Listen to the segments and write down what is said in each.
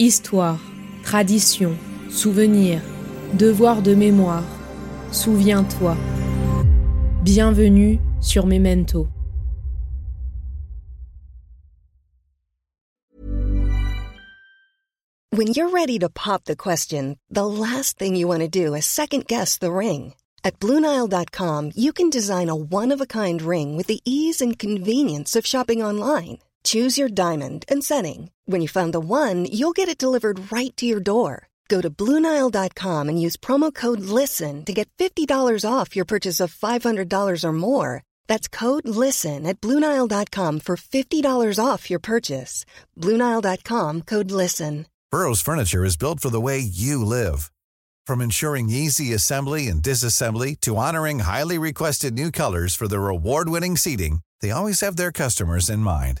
Histoire, tradition, souvenir, devoir de mémoire. Souviens-toi. Bienvenue sur Memento. When you're ready to pop the question, the last thing you want to do is second guess the ring. At Bluenile.com, you can design a one of a kind ring with the ease and convenience of shopping online. Choose your diamond and setting. When you find the one, you'll get it delivered right to your door. Go to Bluenile.com and use promo code LISTEN to get $50 off your purchase of $500 or more. That's code LISTEN at Bluenile.com for $50 off your purchase. Bluenile.com code LISTEN. Burrow's furniture is built for the way you live. From ensuring easy assembly and disassembly to honoring highly requested new colors for their award winning seating, they always have their customers in mind.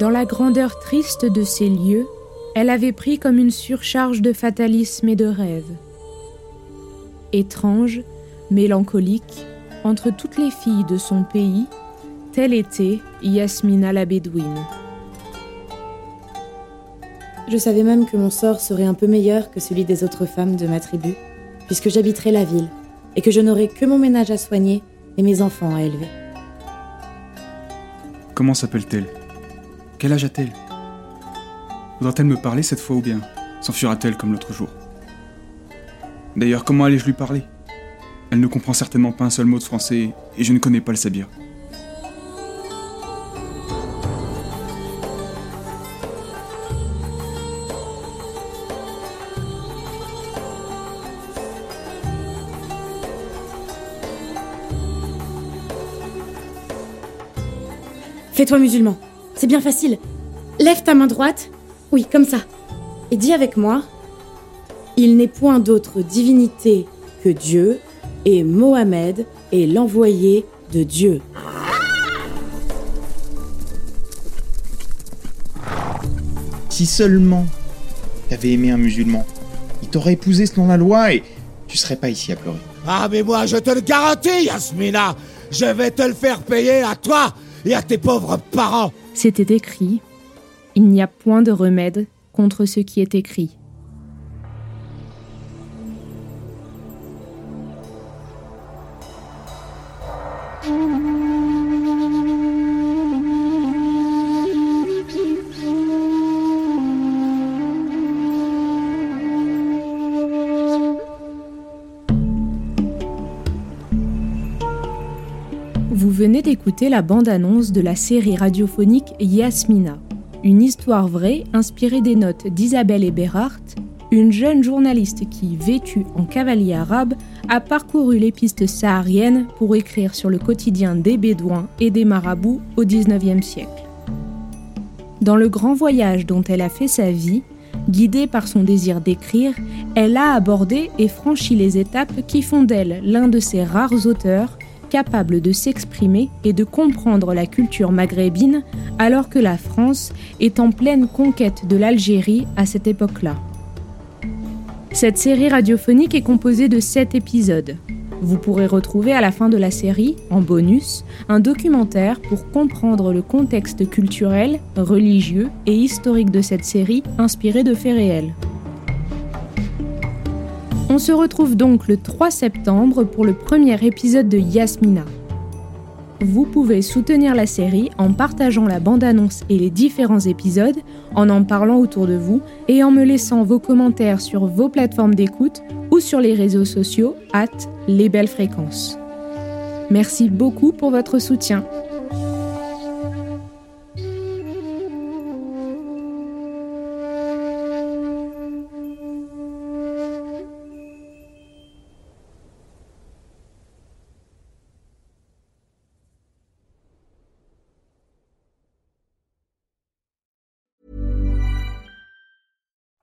Dans la grandeur triste de ces lieux, elle avait pris comme une surcharge de fatalisme et de rêve. Étrange, mélancolique, entre toutes les filles de son pays, telle était Yasmina la Bédouine. Je savais même que mon sort serait un peu meilleur que celui des autres femmes de ma tribu, puisque j'habiterais la ville et que je n'aurais que mon ménage à soigner et mes enfants à élever. Comment s'appelle-t-elle? Quel âge a-t-elle? Voudra-t-elle me parler cette fois ou bien s'enfuira-t-elle comme l'autre jour? D'ailleurs, comment allais-je lui parler? Elle ne comprend certainement pas un seul mot de français et je ne connais pas le sabir. Fais-toi musulman. C'est bien facile. Lève ta main droite. Oui, comme ça. Et dis avec moi. Il n'est point d'autre divinité que Dieu, et Mohammed est l'envoyé de Dieu. Si seulement t'avais aimé un musulman, il t'aurait épousé selon la loi et tu serais pas ici à pleurer. Ah mais moi je te le garantis, Yasmina Je vais te le faire payer à toi et à tes pauvres parents C'était écrit Il n'y a point de remède contre ce qui est écrit. Venez d'écouter la bande-annonce de la série radiophonique Yasmina, une histoire vraie inspirée des notes d'Isabelle Eberhardt, une jeune journaliste qui, vêtue en cavalier arabe, a parcouru les pistes sahariennes pour écrire sur le quotidien des Bédouins et des marabouts au XIXe siècle. Dans le grand voyage dont elle a fait sa vie, guidée par son désir d'écrire, elle a abordé et franchi les étapes qui font d'elle l'un de ces rares auteurs capable de s'exprimer et de comprendre la culture maghrébine alors que la France est en pleine conquête de l'Algérie à cette époque-là. Cette série radiophonique est composée de 7 épisodes. Vous pourrez retrouver à la fin de la série, en bonus, un documentaire pour comprendre le contexte culturel, religieux et historique de cette série inspirée de faits réels. On se retrouve donc le 3 septembre pour le premier épisode de Yasmina. Vous pouvez soutenir la série en partageant la bande-annonce et les différents épisodes, en en parlant autour de vous et en me laissant vos commentaires sur vos plateformes d'écoute ou sur les réseaux sociaux at les belles fréquences. Merci beaucoup pour votre soutien.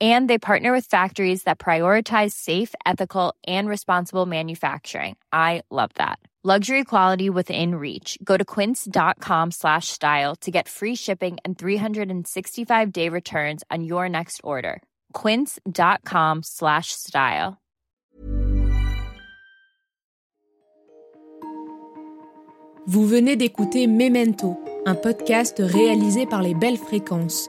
And they partner with factories that prioritize safe, ethical, and responsible manufacturing. I love that. Luxury quality within reach. Go to quince.com slash style to get free shipping and 365 day returns on your next order. Quince.com slash style. Vous venez d'écouter Memento, un podcast réalisé par les belles fréquences.